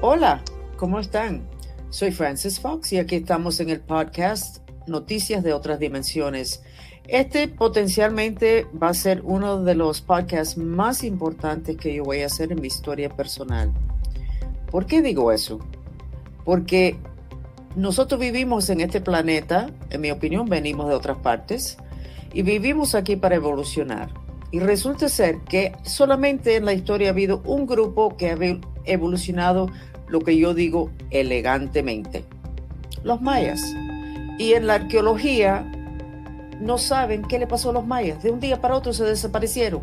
Hola, ¿cómo están? Soy Francis Fox y aquí estamos en el podcast Noticias de otras dimensiones. Este potencialmente va a ser uno de los podcasts más importantes que yo voy a hacer en mi historia personal. ¿Por qué digo eso? Porque nosotros vivimos en este planeta, en mi opinión venimos de otras partes, y vivimos aquí para evolucionar. Y resulta ser que solamente en la historia ha habido un grupo que ha evolucionado lo que yo digo elegantemente, los mayas. Y en la arqueología no saben qué le pasó a los mayas. De un día para otro se desaparecieron.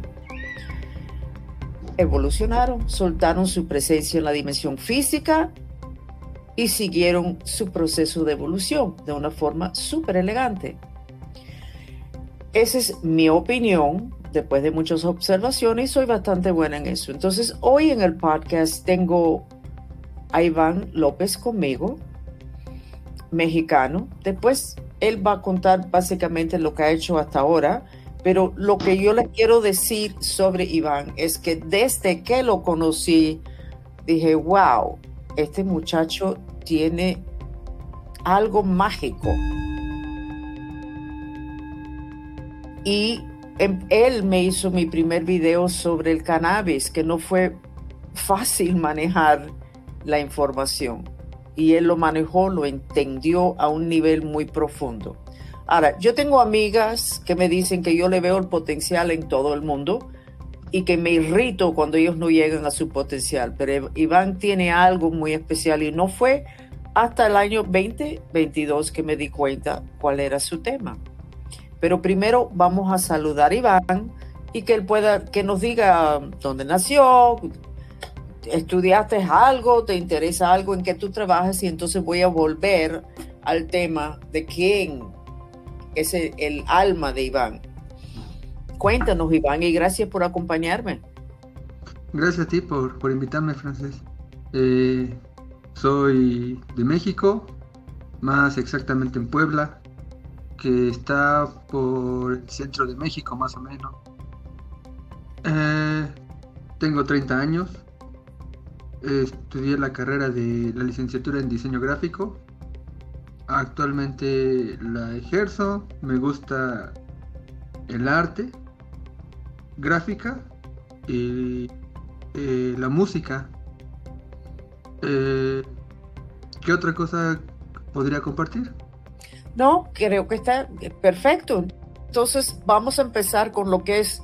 Evolucionaron, soltaron su presencia en la dimensión física y siguieron su proceso de evolución de una forma súper elegante. Esa es mi opinión después de muchas observaciones, soy bastante buena en eso. Entonces, hoy en el podcast tengo a Iván López conmigo, mexicano. Después, él va a contar básicamente lo que ha hecho hasta ahora, pero lo que yo le quiero decir sobre Iván es que desde que lo conocí, dije, wow, este muchacho tiene algo mágico. Y Em, él me hizo mi primer video sobre el cannabis, que no fue fácil manejar la información. Y él lo manejó, lo entendió a un nivel muy profundo. Ahora, yo tengo amigas que me dicen que yo le veo el potencial en todo el mundo y que me irrito cuando ellos no llegan a su potencial. Pero Iván tiene algo muy especial y no fue hasta el año 2022 que me di cuenta cuál era su tema. Pero primero vamos a saludar a Iván y que él pueda, que nos diga dónde nació, estudiaste algo, te interesa algo en que tú trabajas y entonces voy a volver al tema de quién es el, alma de Iván. Cuéntanos, Iván, y gracias por acompañarme. Gracias a ti por, invitarme, Frances. Eh, soy de México, más exactamente en Puebla que está por el centro de México más o menos. Eh, tengo 30 años. Estudié la carrera de la licenciatura en diseño gráfico. Actualmente la ejerzo. Me gusta el arte, gráfica y eh, la música. Eh, ¿Qué otra cosa podría compartir? No, creo que está perfecto. Entonces vamos a empezar con lo que es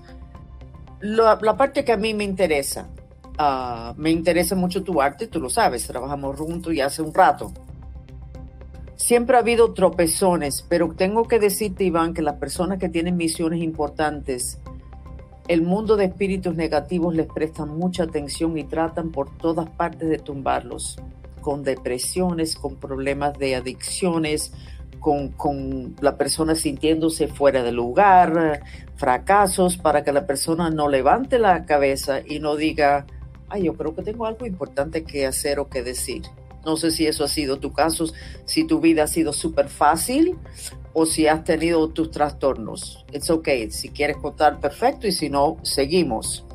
la, parte que a mí me interesa. Ah, me interesa mucho tu arte, tú lo sabes, trabajamos juntos y hace un rato. Siempre ha habido tropezones, pero tengo que decirte, Iván, que las personas que tienen misiones importantes, el mundo de espíritus negativos les presta mucha atención y tratan por todas partes de tumbarlos, con depresiones, con problemas de adicciones, con, la persona sintiéndose fuera de lugar, fracasos, para que la persona no levante la cabeza y no diga, ay, yo creo que tengo algo importante que hacer o que decir. No sé si eso ha sido tu caso, si tu vida ha sido súper fácil o si has tenido tus trastornos. It's okay. Si quieres contar, perfecto. Y si no, seguimos.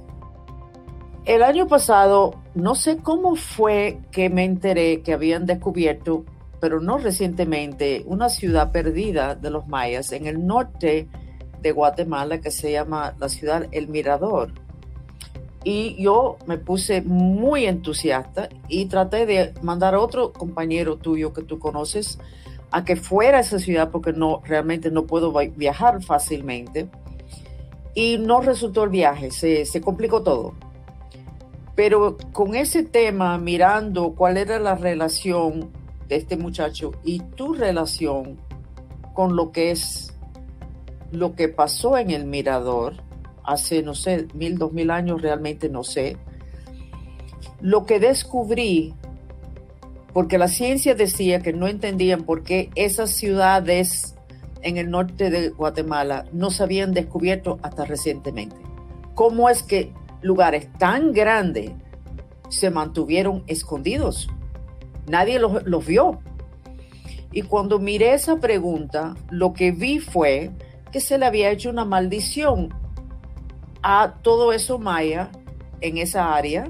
El año pasado, no sé cómo fue que me enteré que habían descubierto pero no recientemente, una ciudad perdida de los mayas en el norte de Guatemala que se llama la ciudad El Mirador. Y yo me puse muy entusiasta y traté de mandar a otro compañero tuyo que tú conoces a que fuera a esa ciudad porque no realmente no puedo viajar fácilmente. Y no resultó el viaje, se, se complicó todo. Pero con ese tema, mirando cuál era la relación de este muchacho y tu relación con lo que es lo que pasó en el mirador hace, no sé, mil, dos mil años, realmente no sé. Lo que descubrí, porque la ciencia decía que no entendían por qué esas ciudades en el norte de Guatemala no se habían descubierto hasta recientemente. ¿Cómo es que lugares tan grandes se mantuvieron escondidos? Nadie los, vio. Y cuando miré esa pregunta, lo que vi fue que se le había hecho una maldición a todo eso maya en esa área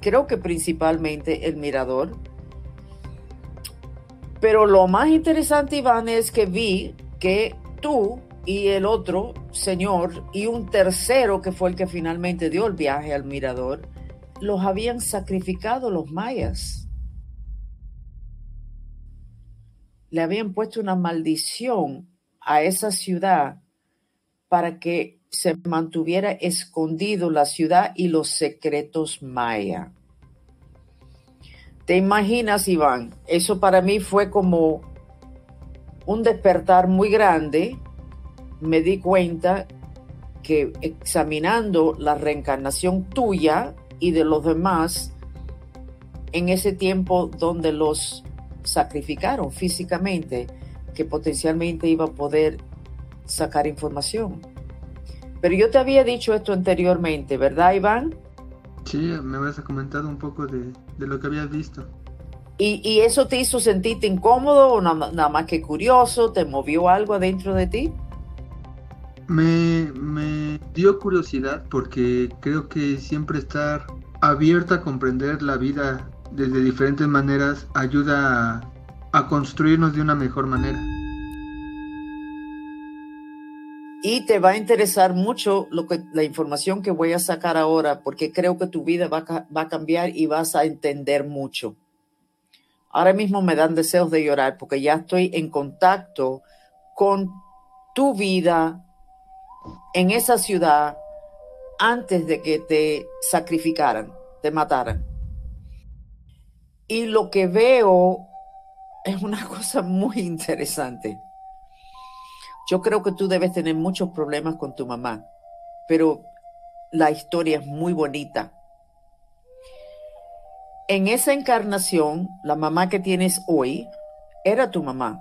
creo que principalmente el mirador. Pero lo más interesante, Iván, es que vi que tú y el otro señor y un tercero que fue el que finalmente dio el viaje al mirador, los habían sacrificado los mayas. Le habían puesto una maldición a esa ciudad para que se mantuviera escondido la ciudad y los secretos maya. ¿Te imaginas, Iván? Eso para mí fue como un despertar muy grande. Me di cuenta que examinando la reencarnación tuya y de los demás, en ese tiempo donde los sacrificaron físicamente, que potencialmente iba a poder sacar información. Pero yo te había dicho esto anteriormente, ¿verdad, Iván? Sí, me habías comentado un poco de, lo que habías visto. ¿Y, eso te hizo sentirte incómodo o nada, más que curioso? ¿Te movió algo adentro de ti? Me, me dio curiosidad porque creo que siempre estar abierta a comprender la vida desde diferentes maneras ayuda a a construirnos de una mejor manera. Y te va a interesar mucho lo que, la información que voy a sacar ahora, porque creo que tu vida va a, cambiar y vas a entender mucho. Ahora mismo me dan deseos de llorar porque ya estoy en contacto con tu vida en esa ciudad antes de que te sacrificaran, te mataran. Y lo que veo es una cosa muy interesante. Yo creo que tú debes tener muchos problemas con tu mamá, pero la historia es muy bonita. En esa encarnación, la mamá que tienes hoy era tu mamá.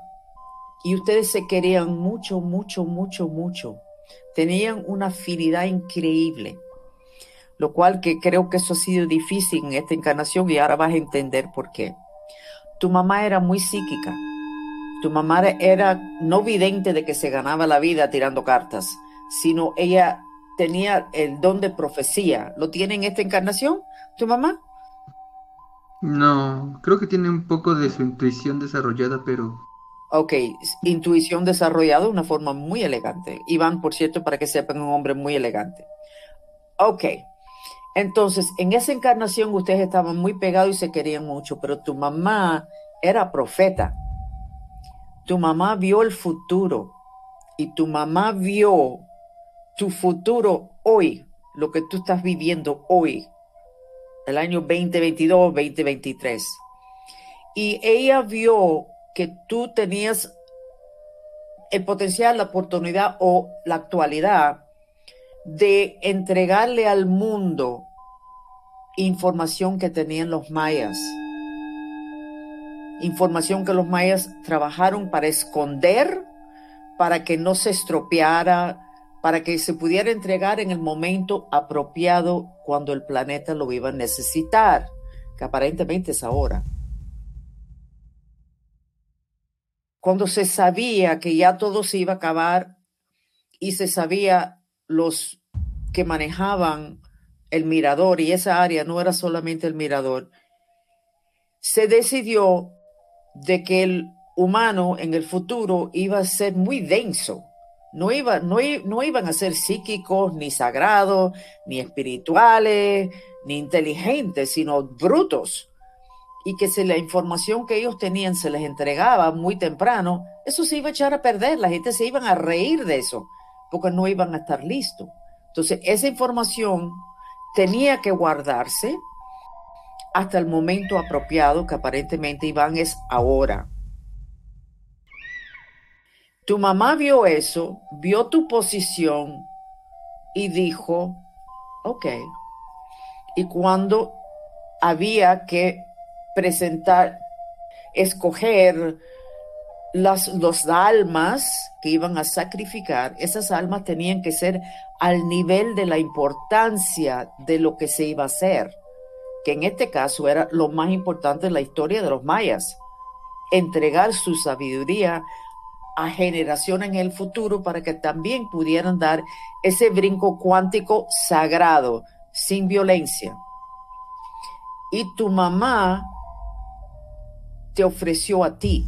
Y ustedes se querían mucho, mucho, mucho, mucho. Tenían una afinidad increíble. Lo cual que creo que eso ha sido difícil en esta encarnación y ahora vas a entender por qué tu mamá era muy psíquica. Tu mamá era no vidente de que se ganaba la vida tirando cartas, sino ella tenía el don de profecía. ¿Lo tiene en esta encarnación tu mamá? No, creo que tiene un poco de su intuición desarrollada, pero... Ok, intuición desarrollada de una forma muy elegante. Iván, por cierto, para que sepan, un hombre muy elegante. Ok, entonces, en esa encarnación ustedes estaban muy pegados y se querían mucho, pero tu mamá era profeta. Tu mamá vio el futuro y tu mamá vio tu futuro hoy, lo que tú estás viviendo hoy, el año 2022, 2023. Y ella vio que tú tenías el potencial, la oportunidad o la actualidad de entregarle al mundo información que tenían los mayas. Información que los mayas trabajaron para esconder, para que no se estropeara, para que se pudiera entregar en el momento apropiado cuando el planeta lo iba a necesitar, que aparentemente es ahora. Cuando se sabía que ya todo se iba a acabar y se sabía los que manejaban el mirador y esa área no era solamente el mirador, se decidió de que el humano en el futuro iba a ser muy denso. No, iba, no, no iban a ser psíquicos, ni sagrados, ni espirituales, ni inteligentes, sino brutos. Y que si la información que ellos tenían se les entregaba muy temprano, eso se iba a echar a perder. La gente se iban a reír de eso, porque no iban a estar listos. Entonces, esa información tenía que guardarse hasta el momento apropiado, que aparentemente Iván es ahora. Tu mamá vio eso, vio tu posición y dijo, ok. Y cuando había que presentar, escoger las, los almas que iban a sacrificar, esas almas tenían que ser al nivel de la importancia de lo que se iba a hacer, que en este caso era lo más importante en la historia de los mayas, entregar su sabiduría a generaciones en el futuro para que también pudieran dar ese brinco cuántico sagrado, sin violencia. y tu mamá te ofreció a ti.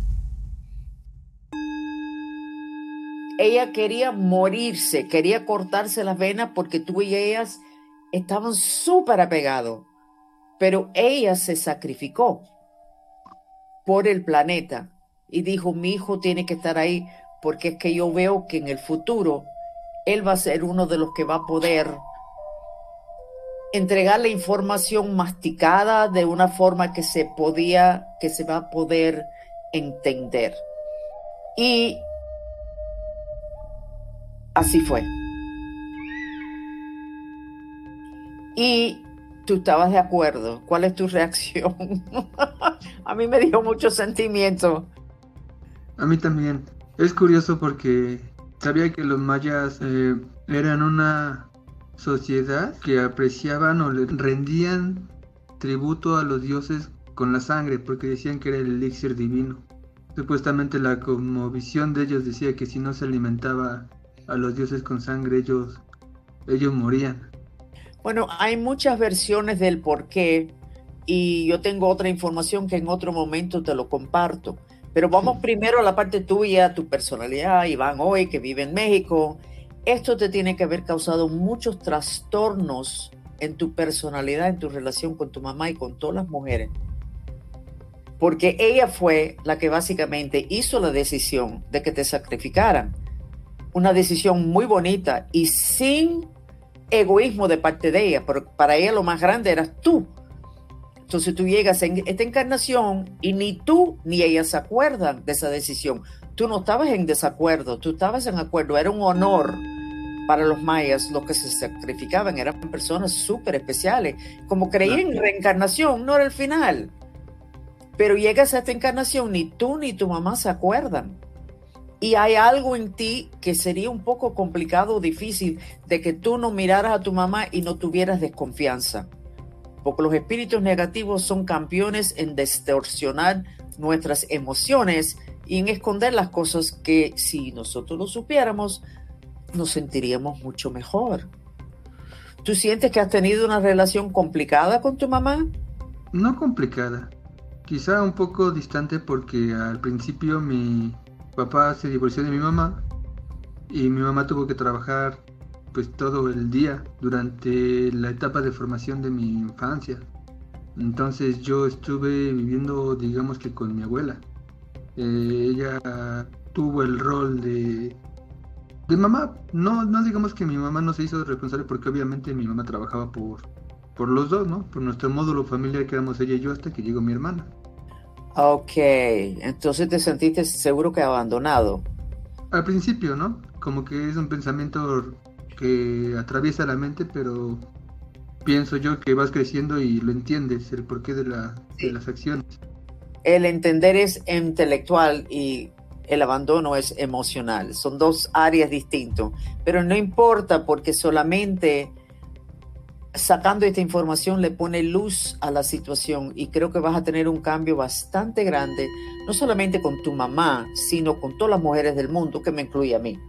Ella quería morirse, quería cortarse las venas porque tú y ellas estaban súper apegados, pero ella se sacrificó por el planeta y dijo, mi hijo tiene que estar ahí porque es que yo veo que en el futuro él va a ser uno de los que va a poder entregar la información masticada de una forma que se podía, que se va a poder entender. Y así fue. Y tú estabas de acuerdo. ¿Cuál es tu reacción? a mí me dio mucho sentimiento. A mí también. Es curioso porque sabía que los mayas eh, eran una sociedad que apreciaban o le rendían tributo a los dioses con la sangre porque decían que era el elixir divino. Supuestamente la visión de ellos decía que si no se alimentaba a los dioses con sangre ellos, ellos morían. Bueno, hay muchas versiones del por qué y yo tengo otra información que en otro momento te lo comparto. Pero vamos primero a la parte tuya, tu personalidad, Iván hoy que vive en México, esto te tiene que haber causado muchos trastornos en tu personalidad, en tu relación con tu mamá y con todas las mujeres. Porque ella fue la que básicamente hizo la decisión de que te sacrificaran. Una decisión muy bonita y sin egoísmo de parte de ella, pero para ella lo más grande eras tú. Entonces tú llegas en esta encarnación y ni tú ni ella se acuerdan de esa decisión tú no estabas en desacuerdo, tú estabas en acuerdo, era un honor para los mayas, los que se sacrificaban eran personas súper especiales, como creían en reencarnación, no era el final. Pero llegas a esta encarnación, ni tú ni tu mamá se acuerdan. Y hay algo en ti que sería un poco complicado o difícil de que tú no miraras a tu mamá y no tuvieras desconfianza. Porque los espíritus negativos son campeones en distorsionar nuestras emociones y en esconder las cosas que si nosotros lo supiéramos, nos sentiríamos mucho mejor. ¿Tú sientes que has tenido una relación complicada con tu mamá? No complicada, quizá un poco distante porque al principio mi papá se divorció de mi mamá y mi mamá tuvo que trabajar pues todo el día durante la etapa de formación de mi infancia. Entonces yo estuve viviendo digamos que con mi abuela. Eh, ella tuvo el rol de, de mamá. No, no digamos que mi mamá no se hizo responsable porque obviamente mi mamá trabajaba por, por los dos, ¿no? Por nuestro módulo familiar que éramos ella y yo hasta que llegó mi hermana. Ok, entonces te sentiste seguro que abandonado. Al principio, ¿no? Como que es un pensamiento que atraviesa la mente, pero pienso yo que vas creciendo y lo entiendes, el porqué de, la, de las acciones el entender es intelectual y el abandono es emocional. Son dos áreas distintas, pero no importa porque solamente sacando esta información le pone luz a la situación y creo que vas a tener un cambio bastante grande, no solamente con tu mamá, sino con todas las mujeres del mundo, que me incluye a mí.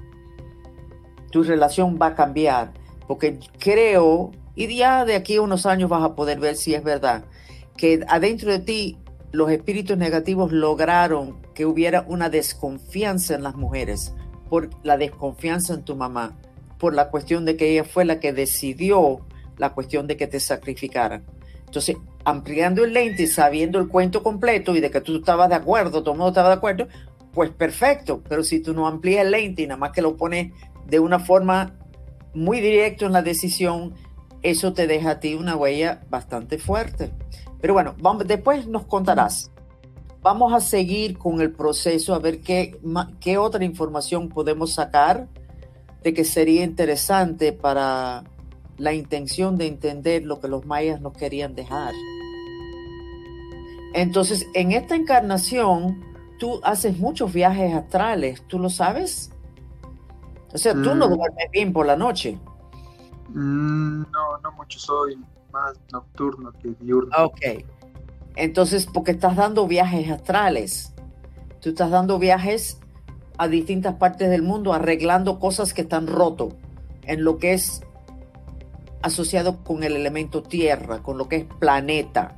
Tu relación va a cambiar porque creo, y ya de aquí a unos años vas a poder ver si es verdad, que adentro de ti los espíritus negativos lograron que hubiera una desconfianza en las mujeres, por la desconfianza en tu mamá, por la cuestión de que ella fue la que decidió la cuestión de que te sacrificaran. Entonces, ampliando el lente y sabiendo el cuento completo y de que tú estabas de acuerdo, todo el mundo estaba de acuerdo, pues perfecto. Pero si tú no amplías el lente y nada más que lo pones de una forma muy directa en la decisión, eso te deja a ti una huella bastante fuerte. Pero bueno, vamos, después nos contarás. Vamos a seguir con el proceso a ver qué, qué otra información podemos sacar de que sería interesante para la intención de entender lo que los mayas nos querían dejar. Entonces, en esta encarnación, tú haces muchos viajes astrales, ¿tú lo sabes? O sea, tú no mm. duermes bien por la noche. Mm, no, no mucho soy más nocturno que diurno. Ok. Entonces, porque estás dando viajes astrales. Tú estás dando viajes a distintas partes del mundo arreglando cosas que están roto en lo que es asociado con el elemento tierra, con lo que es planeta.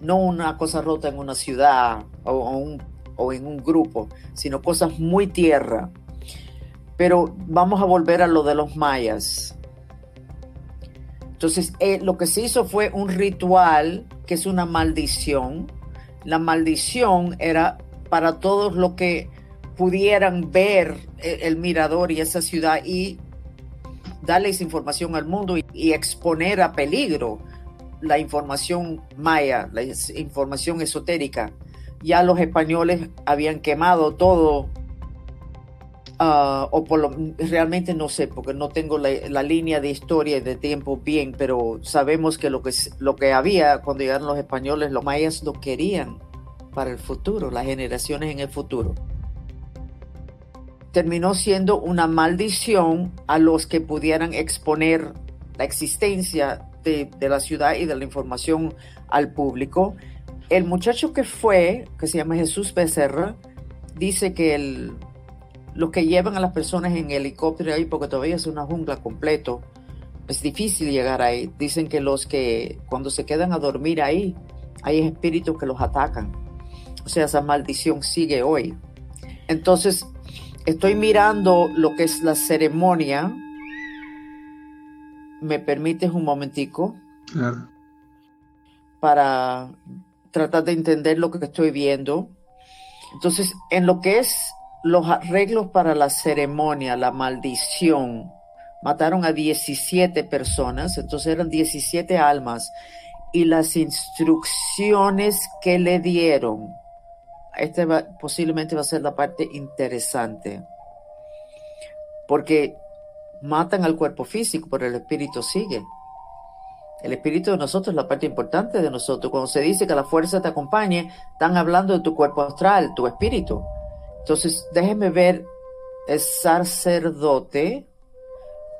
no una cosa rota en una ciudad o, en un grupo, sino cosas muy tierra. Pero vamos a volver a lo de los mayas. Entonces, eh, lo que se hizo fue un ritual que es una maldición. La maldición era para todos los que pudieran ver el, mirador y esa ciudad y darles información al mundo y, exponer a peligro la información maya, la información esotérica. Ya los españoles habían quemado todo Ah, o por lo, realmente no sé, porque no tengo la, línea de historia y de tiempo bien, pero sabemos que lo, que lo que había cuando llegaron los españoles, los mayas lo querían para el futuro, las generaciones en el futuro. Terminó siendo una maldición a los que pudieran exponer la existencia de, la ciudad y de la información al público. El muchacho que fue, que se llama Jesús Becerra, dice que los que llevan a las personas en helicóptero ahí, porque todavía es una jungla completo, es difícil llegar ahí. Dicen que los que cuando se quedan a dormir ahí, hay espíritus que los atacan. O sea, esa maldición sigue hoy. Entonces, estoy mirando lo que es la ceremonia. ¿Me permites un momentico? Claro. Para tratar de entender lo que estoy viendo. Entonces, en lo que es los arreglos para la ceremonia, la maldición, mataron a 17 personas, entonces eran 17 almas, y las instrucciones que le dieron, este posiblemente va a ser la parte interesante, porque matan al cuerpo físico, pero el espíritu sigue. El espíritu de nosotros es la parte importante de nosotros. Cuando se dice que la fuerza te acompañe, están hablando de tu cuerpo astral, tu espíritu. Entonces, déjenme ver el sacerdote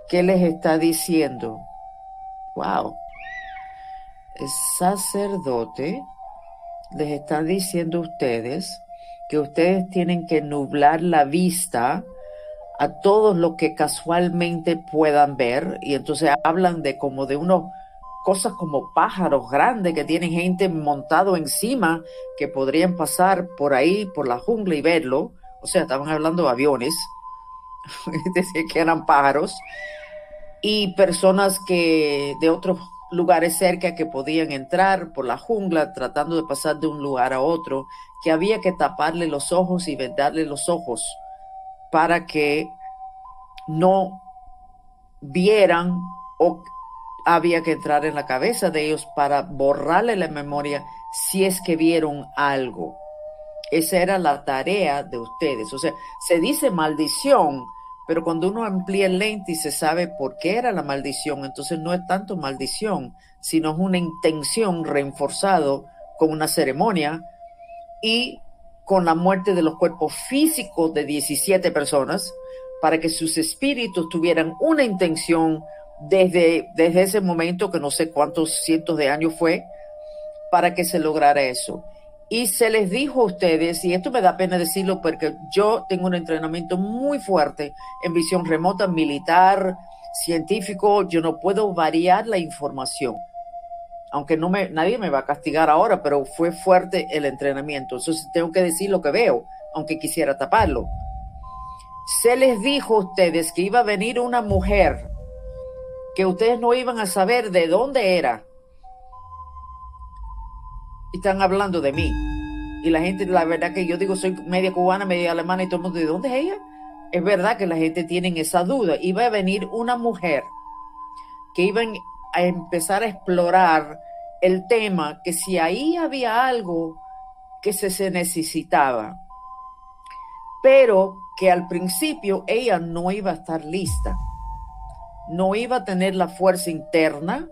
qué les está diciendo. Wow. El sacerdote les está diciendo a ustedes que ustedes tienen que nublar la vista a todos lo que casualmente puedan ver y entonces hablan de como de unos cosas como pájaros grandes que tienen gente montado encima que podrían pasar por ahí, por la jungla y verlo. O sea, estaban hablando de aviones, decir, que eran pájaros, y personas que de otros lugares cerca que podían entrar por la jungla tratando de pasar de un lugar a otro, que había que taparle los ojos y vendarle los ojos para que no vieran o había que entrar en la cabeza de ellos para borrarle la memoria si es que vieron algo. Esa era la tarea de ustedes. O sea, se dice maldición, pero cuando uno amplía el lente y se sabe por qué era la maldición, entonces no es tanto maldición, sino es una intención reforzado con una ceremonia y con la muerte de los cuerpos físicos de 17 personas para que sus espíritus tuvieran una intención desde, desde ese momento, que no sé cuántos cientos de años fue, para que se lograra eso. Y se les dijo a ustedes, y esto me da pena decirlo porque yo tengo un entrenamiento muy fuerte en visión remota, militar, científico, yo no puedo variar la información. Aunque no me, nadie me va a castigar ahora, pero fue fuerte el entrenamiento. Entonces tengo que decir lo que veo, aunque quisiera taparlo. Se les dijo a ustedes que iba a venir una mujer que ustedes no iban a saber de dónde era. Están hablando de mí. Y la gente, la verdad que yo digo, soy media cubana, media alemana y todo el mundo, ¿de dónde es ella? Es verdad que la gente tiene esa duda. Iba a venir una mujer que iba a empezar a explorar el tema, que si ahí había algo que se, se necesitaba, pero que al principio ella no iba a estar lista no iba a tener la fuerza interna,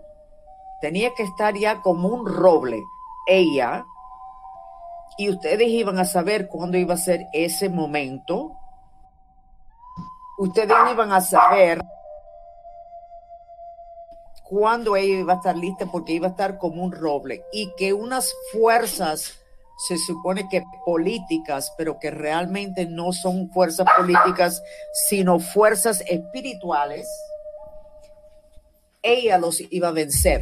tenía que estar ya como un roble, ella, y ustedes iban a saber cuándo iba a ser ese momento. Ustedes iban a saber cuándo ella iba a estar lista porque iba a estar como un roble y que unas fuerzas se supone que políticas, pero que realmente no son fuerzas políticas, sino fuerzas espirituales, ella los iba a vencer.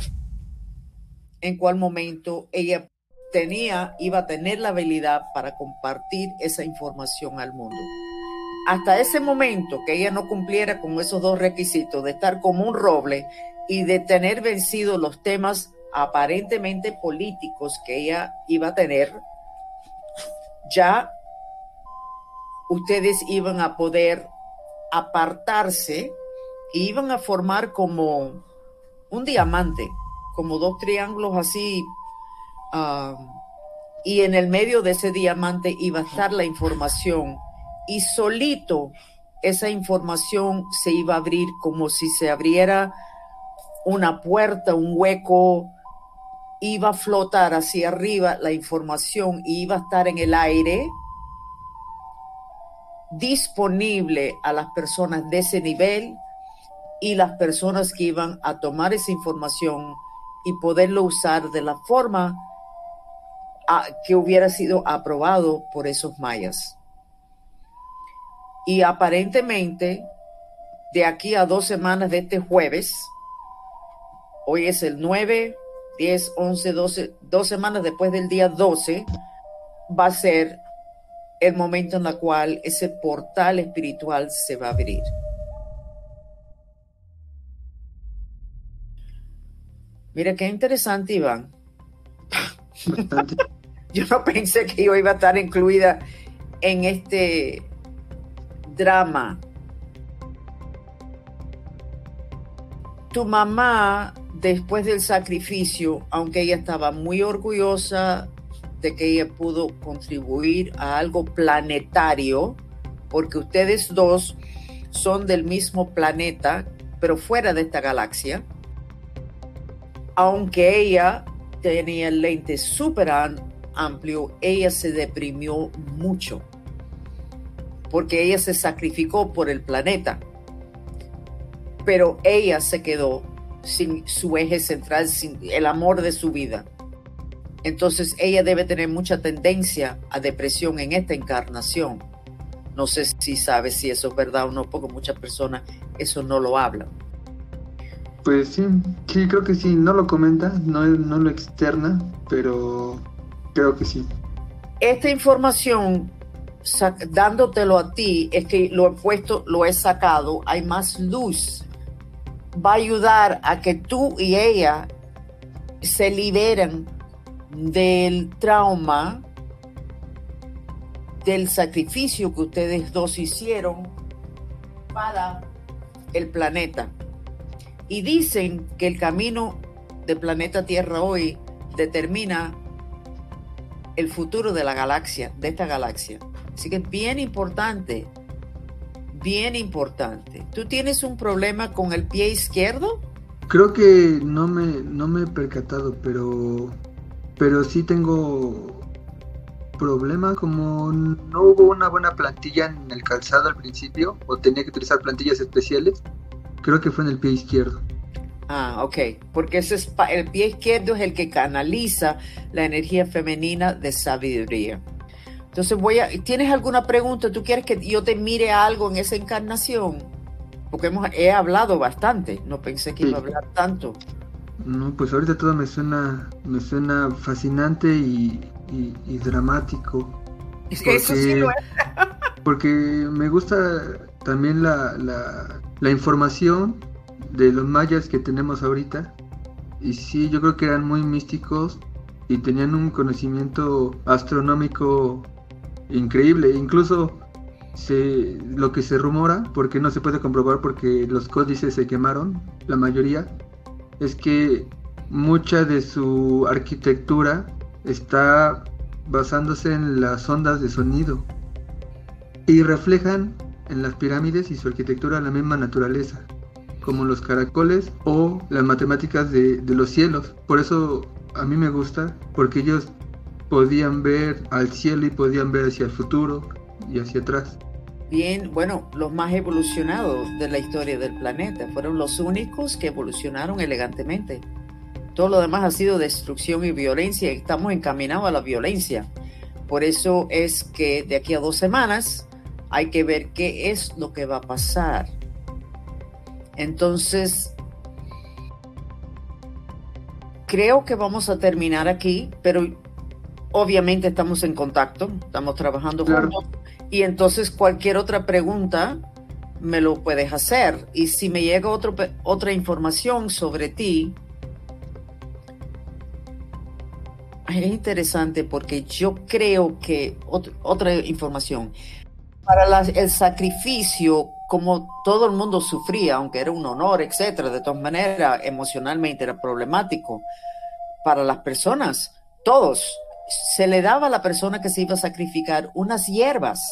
En cuál momento ella tenía, iba a tener la habilidad para compartir esa información al mundo. Hasta ese momento que ella no cumpliera con esos dos requisitos de estar como un roble y de tener vencido los temas aparentemente políticos que ella iba a tener, ya ustedes iban a poder apartarse e iban a formar como un diamante, como dos triángulos así, ah, y en el medio de ese diamante iba a estar la información. Y solito esa información se iba a abrir como si se abriera una puerta, un hueco, iba a flotar hacia arriba la información y iba a estar en el aire disponible a las personas de ese nivel y las personas que iban a tomar esa información y poderlo usar de la forma que hubiera sido aprobado por esos mayas. Y aparentemente, de aquí a dos semanas de este jueves, hoy es el 9, 10, 11, 12, dos semanas después del día 12, va a ser el momento en el cual ese portal espiritual se va a abrir. Mira qué interesante, Iván. Yo no pensé que yo iba a estar incluida en este drama. Tu mamá, después del sacrificio, aunque ella estaba muy orgullosa de que ella pudo contribuir a algo planetario, porque ustedes dos son del mismo planeta, pero fuera de esta galaxia, aunque ella tenía el lente súper amplio, ella se deprimió mucho, porque ella se sacrificó por el planeta, pero ella se quedó sin su eje central, sin el amor de su vida. Entonces ella debe tener mucha tendencia a depresión en esta encarnación. No sé si sabes si eso es verdad o no, porque muchas personas eso no lo hablan. Pues sí, sí, creo que sí. No lo comenta, no, no lo externa, pero creo que sí. Esta información, dándotelo a ti, es que lo he puesto, lo he sacado, hay más luz. Va a ayudar a que tú y ella se liberen del trauma, del sacrificio que ustedes dos hicieron para el planeta. Y dicen que el camino del planeta Tierra hoy determina el futuro de la galaxia, de esta galaxia. Así que es bien importante, bien importante. ¿Tú tienes un problema con el pie izquierdo? Creo que no me, no me he percatado, pero pero sí tengo problema como no hubo una buena plantilla en el calzado al principio o tenía que utilizar plantillas especiales, creo que fue en el pie izquierdo. Ah, ok, porque ese es el pie izquierdo es el que canaliza la energía femenina de sabiduría. Entonces voy a, ¿tienes alguna pregunta? ¿Tú quieres que yo te mire algo en esa encarnación? Porque hemos, he hablado bastante, no pensé que iba a hablar tanto. No, pues ahorita todo me suena, me suena fascinante y, dramático. Es que eso sí lo es. porque me gusta también la, la, información de los mayas que tenemos ahorita. Y sí, yo creo que eran muy místicos y tenían un conocimiento astronómico increíble. Incluso se, lo que se rumora, porque no se puede comprobar porque los códices se quemaron, la mayoría, es que mucha de su arquitectura está basándose en las ondas de sonido y reflejan en las pirámides y su arquitectura la misma naturaleza, como los caracoles o las matemáticas de, los cielos. Por eso a mí me gusta, porque ellos podían ver al cielo y podían ver hacia el futuro y hacia atrás bien, bueno, los más evolucionados de la historia del planeta. Fueron los únicos que evolucionaron elegantemente. Todo lo demás ha sido destrucción y violencia estamos encaminados a la violencia. Por eso es que de aquí a dos semanas hay que ver qué es lo que va a pasar. Entonces, creo que vamos a terminar aquí, pero obviamente estamos en contacto, estamos trabajando juntos y entonces cualquier otra pregunta me lo puedes hacer. Y si me llega otro, otra información sobre ti, es interesante porque yo creo que otra información, para el sacrificio, como todo el mundo sufría, aunque era un honor, etcétera, de todas maneras, emocionalmente era problemático para las personas, todos, se le daba a la persona que se iba a sacrificar unas hierbas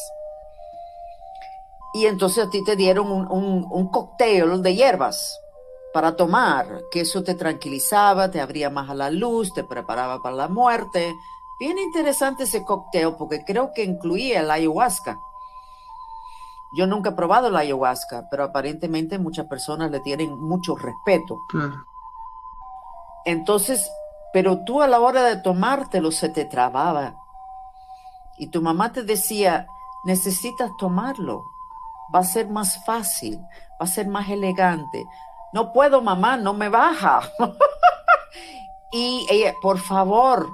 y entonces a ti te dieron un, un, cóctel de hierbas para tomar, que eso te tranquilizaba, te abría más a la luz, te preparaba para la muerte. Bien interesante ese cóctel porque creo que incluía la ayahuasca. Yo nunca he probado la ayahuasca, pero aparentemente muchas personas le tienen mucho respeto. Entonces, pero tú a la hora de tomártelo se te trababa. Y tu mamá te decía, necesitas tomarlo va a ser más fácil, va a ser más elegante. No puedo, mamá, no me baja. y ella, por favor.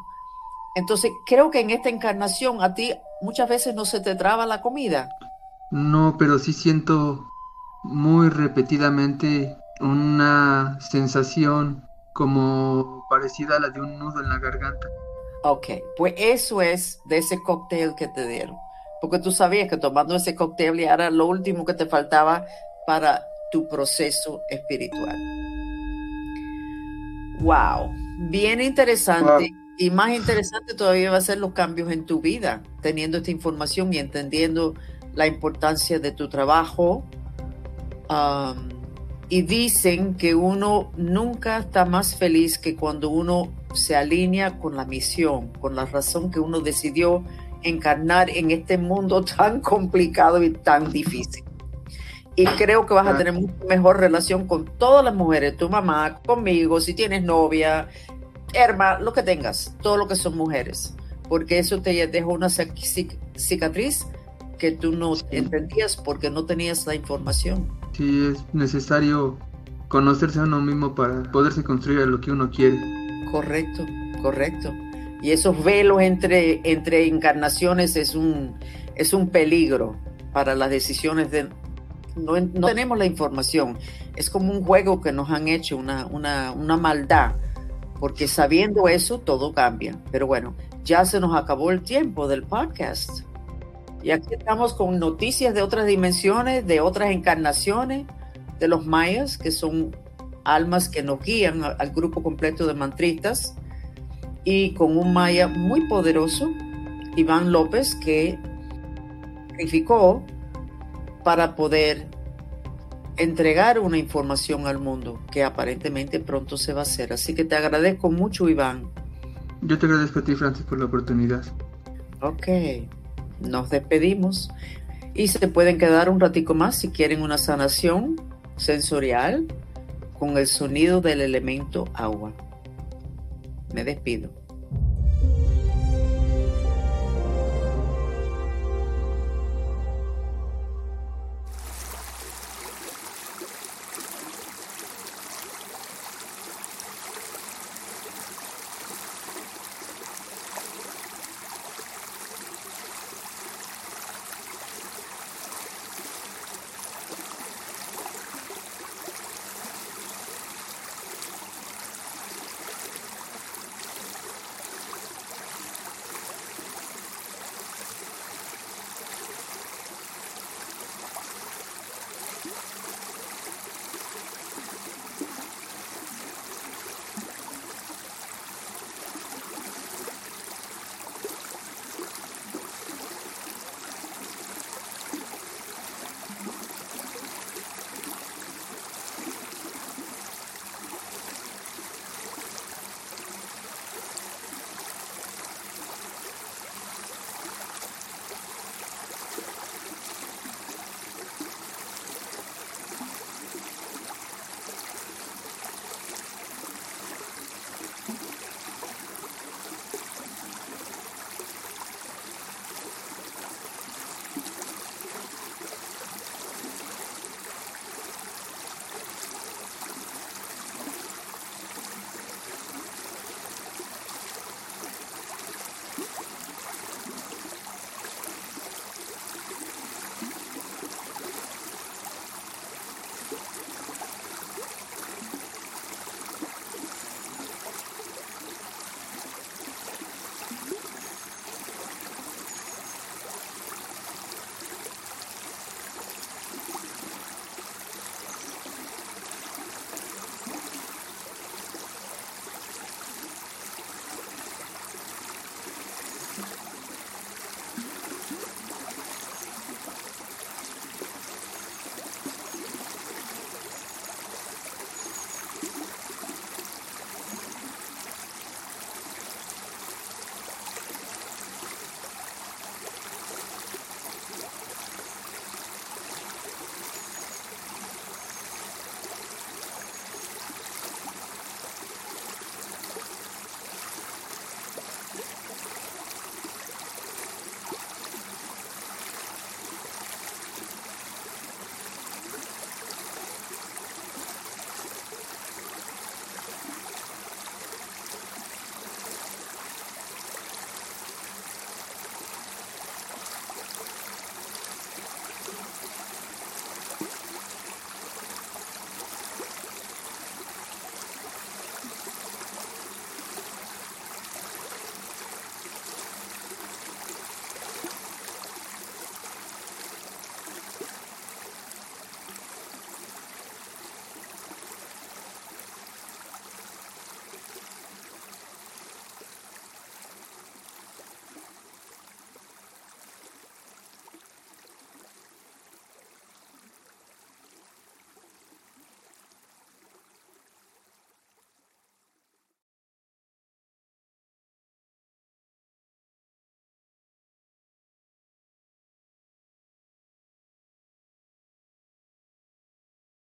Entonces, creo que en esta encarnación a ti muchas veces no se te traba la comida. No, pero sí siento muy repetidamente una sensación como parecida a la de un nudo en la garganta. Ok, pues eso es de ese cóctel que te dieron porque tú sabías que tomando ese cóctel era lo último que te faltaba para tu proceso espiritual. Wow, bien interesante. Y más interesante todavía va a ser los cambios en tu vida, teniendo esta información y entendiendo la importancia de tu trabajo. Um, y dicen que uno nunca está más feliz que cuando uno se alinea con la misión, con la razón que uno decidió encarnar en este mundo tan complicado y tan difícil. Y creo que vas a tener mucha mejor relación con todas las mujeres, tu mamá, conmigo, si tienes novia, hermana, lo que tengas, todo lo que son mujeres, porque eso te dejó una cicatriz que tú no entendías porque no tenías la información. Sí, es necesario conocerse a uno mismo para poderse construir lo que uno quiere. Correcto, correcto y esos velos entre, entre encarnaciones es un, es un peligro para las decisiones de... No, tenemos la información, es como un juego que nos han hecho, una, una, una maldad, porque sabiendo eso todo cambia. Pero bueno, ya se nos acabó el tiempo del podcast. Y aquí estamos con noticias de otras dimensiones, de otras encarnaciones, de los mayas, que son almas que nos guían al grupo completo de mantristas y con un maya muy poderoso, Iván López, que sacrificó para poder entregar una información al mundo que aparentemente pronto se va a hacer. Así que te agradezco mucho, Iván. Yo te agradezco a ti, Francis, por la oportunidad. Ok, nos despedimos y se pueden quedar un ratico más si quieren una sanación sensorial con el sonido del elemento agua. Me despido.